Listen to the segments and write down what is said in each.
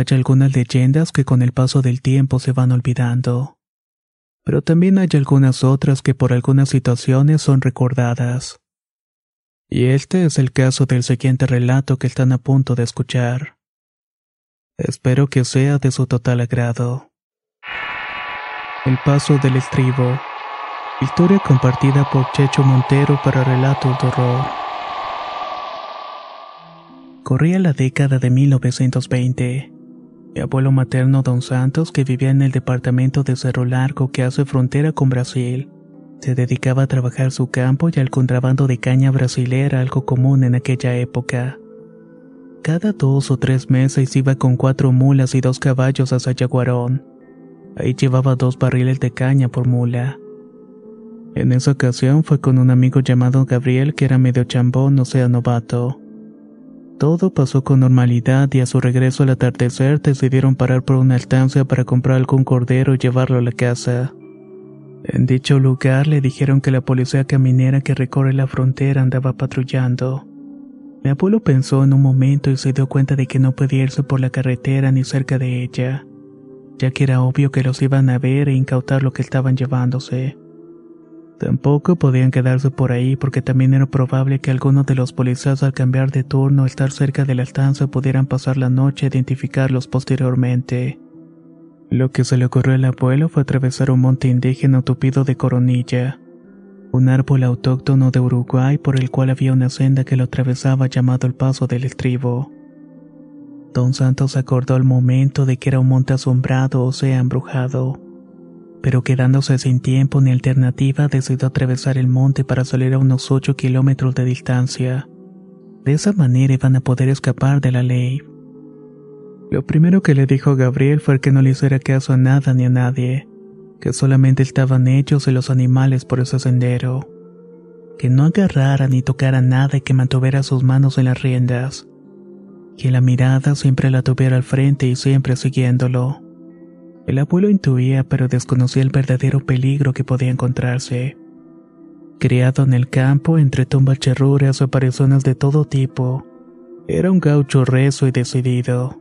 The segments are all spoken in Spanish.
Hay algunas leyendas que con el paso del tiempo se van olvidando. Pero también hay algunas otras que por algunas situaciones son recordadas. Y este es el caso del siguiente relato que están a punto de escuchar. Espero que sea de su total agrado. El paso del estribo. Historia compartida por Checho Montero para Relatos de Horror. Corría la década de 1920. Mi abuelo materno Don Santos, que vivía en el departamento de Cerro Largo que hace frontera con Brasil, se dedicaba a trabajar su campo y al contrabando de caña brasilera, algo común en aquella época. Cada dos o tres meses iba con cuatro mulas y dos caballos a Sayaguarón. Ahí llevaba dos barriles de caña por mula. En esa ocasión fue con un amigo llamado Gabriel que era medio chambón o sea novato. Todo pasó con normalidad y a su regreso al atardecer decidieron parar por una estancia para comprar algún cordero y llevarlo a la casa. En dicho lugar le dijeron que la policía caminera que recorre la frontera andaba patrullando. Mi abuelo pensó en un momento y se dio cuenta de que no podía irse por la carretera ni cerca de ella, ya que era obvio que los iban a ver e incautar lo que estaban llevándose. Tampoco podían quedarse por ahí porque también era probable que algunos de los policías al cambiar de turno o estar cerca de la estancia pudieran pasar la noche e identificarlos posteriormente. Lo que se le ocurrió al abuelo fue atravesar un monte indígena tupido de coronilla, un árbol autóctono de Uruguay por el cual había una senda que lo atravesaba llamado el Paso del Estribo. Don Santos acordó al momento de que era un monte asombrado o sea embrujado pero quedándose sin tiempo ni alternativa decidió atravesar el monte para salir a unos 8 kilómetros de distancia. De esa manera iban a poder escapar de la ley. Lo primero que le dijo Gabriel fue que no le hiciera caso a nada ni a nadie, que solamente estaban ellos y los animales por ese sendero, que no agarrara ni tocara nada y que mantuviera sus manos en las riendas, que la mirada siempre la tuviera al frente y siempre siguiéndolo. El abuelo intuía pero desconocía el verdadero peligro que podía encontrarse. Criado en el campo, entre tumbas cherruras o apariciones de todo tipo, era un gaucho rezo y decidido.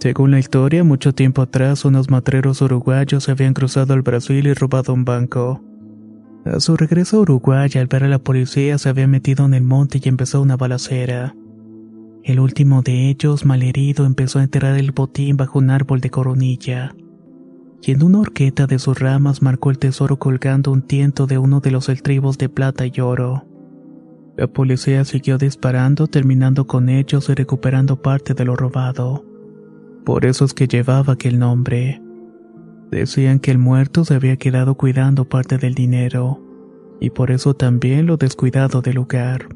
Según la historia, mucho tiempo atrás unos matreros uruguayos se habían cruzado al Brasil y robado un banco. A su regreso a Uruguay, al ver a la policía, se había metido en el monte y empezó una balacera. El último de ellos, malherido, empezó a enterrar el botín bajo un árbol de coronilla. Y en una horqueta de sus ramas marcó el tesoro colgando un tiento de uno de los estribos de plata y oro. La policía siguió disparando, terminando con ellos y recuperando parte de lo robado. Por eso es que llevaba aquel nombre. Decían que el muerto se había quedado cuidando parte del dinero, y por eso también lo descuidado del lugar.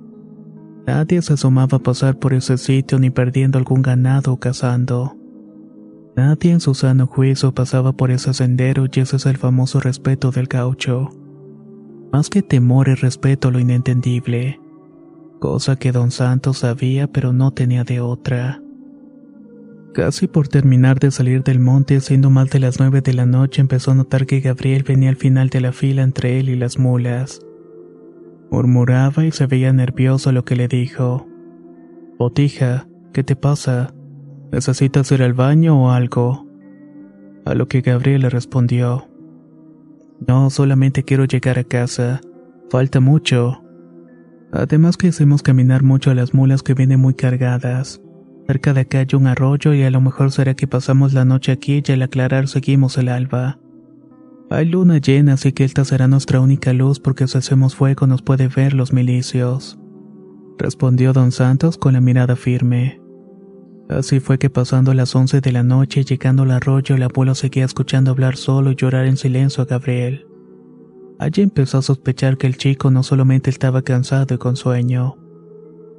Nadie se asomaba a pasar por ese sitio ni perdiendo algún ganado o cazando. Nadie en su sano juicio pasaba por ese sendero y ese es el famoso respeto del gaucho. Más que temor y respeto a lo inentendible. Cosa que don Santos sabía pero no tenía de otra. Casi por terminar de salir del monte, siendo más de las nueve de la noche, empezó a notar que Gabriel venía al final de la fila entre él y las mulas. Murmuraba y se veía nervioso lo que le dijo. Botija, ¿qué te pasa? ¿Necesitas ir al baño o algo? A lo que Gabriel le respondió. No, solamente quiero llegar a casa. Falta mucho. Además que hicimos caminar mucho a las mulas que vienen muy cargadas. Cerca de acá hay un arroyo y a lo mejor será que pasamos la noche aquí y al aclarar seguimos el alba. Hay luna llena, así que esta será nuestra única luz porque si hacemos fuego nos puede ver los milicios. Respondió don Santos con la mirada firme. Así fue que pasando las once de la noche, llegando al arroyo, el abuelo seguía escuchando hablar solo y llorar en silencio a Gabriel. Allí empezó a sospechar que el chico no solamente estaba cansado y con sueño.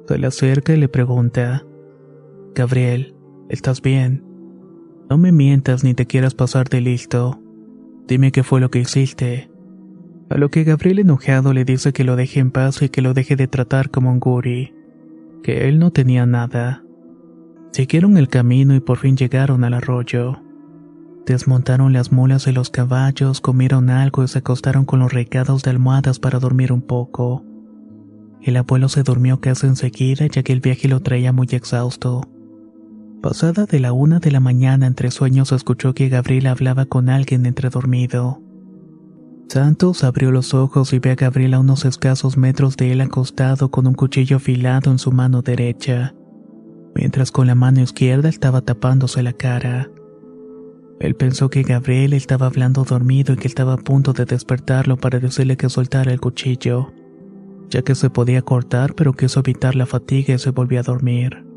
Se le acerca y le pregunta, Gabriel, ¿estás bien? No me mientas ni te quieras pasar de listo. Dime qué fue lo que hiciste. A lo que Gabriel enojado le dice que lo deje en paz y que lo deje de tratar como un guri, que él no tenía nada. Siguieron el camino y por fin llegaron al arroyo. Desmontaron las mulas de los caballos, comieron algo y se acostaron con los recados de almohadas para dormir un poco. El abuelo se durmió casi enseguida ya que el viaje lo traía muy exhausto. Pasada de la una de la mañana entre sueños escuchó que Gabriel hablaba con alguien entre dormido. Santos abrió los ojos y ve a Gabriel a unos escasos metros de él acostado con un cuchillo afilado en su mano derecha mientras con la mano izquierda estaba tapándose la cara. Él pensó que Gabriel estaba hablando dormido y que estaba a punto de despertarlo para decirle que soltara el cuchillo, ya que se podía cortar pero quiso evitar la fatiga y se volvió a dormir.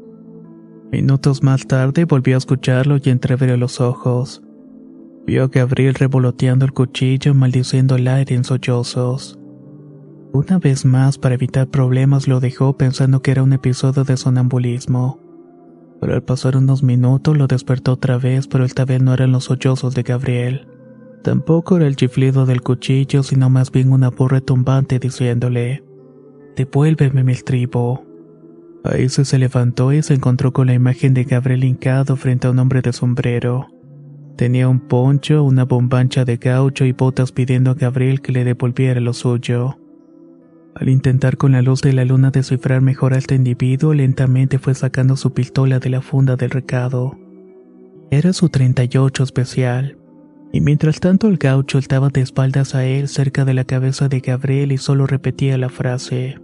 Minutos más tarde volvió a escucharlo y entreabrió los ojos. Vio a Gabriel revoloteando el cuchillo maldiciendo el aire en sollozos. Una vez más, para evitar problemas, lo dejó pensando que era un episodio de sonambulismo pero al pasar unos minutos lo despertó otra vez, pero esta vez no eran los sollozos de Gabriel. Tampoco era el chiflido del cuchillo, sino más bien una voz retumbante diciéndole: Devuélveme mi Ahí se levantó y se encontró con la imagen de Gabriel hincado frente a un hombre de sombrero. Tenía un poncho, una bombancha de gaucho y botas pidiendo a Gabriel que le devolviera lo suyo. Al intentar con la luz de la luna descifrar mejor a este individuo, lentamente fue sacando su pistola de la funda del recado. Era su 38 especial. Y mientras tanto el gaucho estaba de espaldas a él cerca de la cabeza de Gabriel y solo repetía la frase,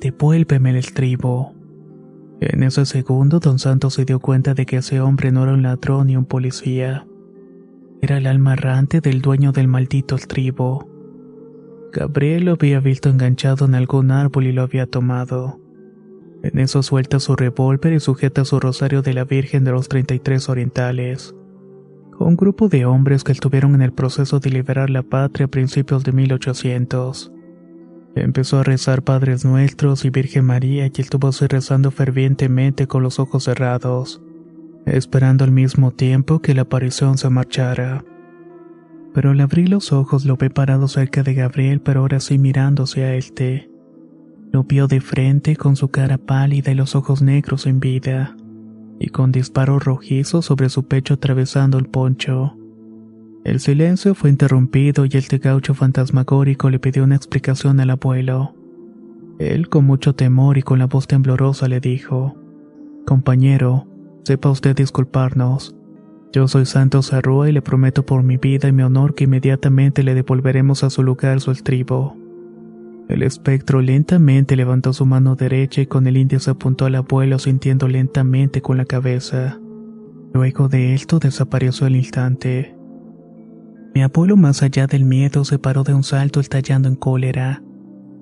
Devuélveme el estribo. En ese segundo, don Santos se dio cuenta de que ese hombre no era un ladrón ni un policía. Era el alma errante del dueño del maldito estribo. Gabriel lo había visto enganchado en algún árbol y lo había tomado. En eso suelta su revólver y sujeta su rosario de la Virgen de los 33 Orientales. Un grupo de hombres que estuvieron en el proceso de liberar la patria a principios de 1800. Empezó a rezar Padres Nuestros y Virgen María y estuvo así rezando fervientemente con los ojos cerrados, esperando al mismo tiempo que la aparición se marchara pero al abrir los ojos lo ve parado cerca de Gabriel, pero ahora sí mirándose a él. Lo vio de frente con su cara pálida y los ojos negros en vida, y con disparos rojizos sobre su pecho atravesando el poncho. El silencio fue interrumpido y el gaucho fantasmagórico le pidió una explicación al abuelo. Él, con mucho temor y con la voz temblorosa, le dijo: Compañero, sepa usted disculparnos. Yo soy Santos Arrua y le prometo por mi vida y mi honor que inmediatamente le devolveremos a su lugar su estribo. El espectro lentamente levantó su mano derecha y con el índice apuntó al abuelo sintiendo lentamente con la cabeza. Luego de esto desapareció al instante. Mi abuelo más allá del miedo se paró de un salto estallando en cólera.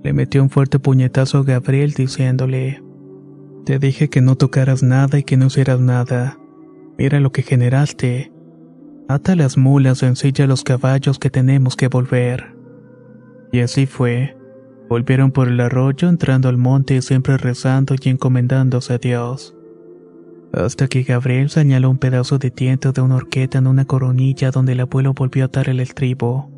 Le metió un fuerte puñetazo a Gabriel diciéndole, Te dije que no tocaras nada y que no hicieras nada. Mira lo que generaste. Ata las mulas o ensilla los caballos que tenemos que volver. Y así fue. Volvieron por el arroyo entrando al monte siempre rezando y encomendándose a Dios. Hasta que Gabriel señaló un pedazo de tiento de una horqueta en una coronilla donde el abuelo volvió a atar el estribo.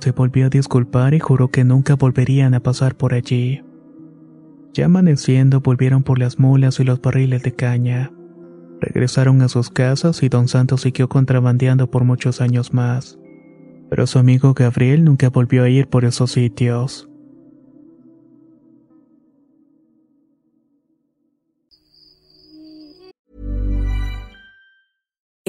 Se volvió a disculpar y juró que nunca volverían a pasar por allí. Ya amaneciendo volvieron por las mulas y los barriles de caña. Regresaron a sus casas y don Santos siguió contrabandeando por muchos años más. Pero su amigo Gabriel nunca volvió a ir por esos sitios.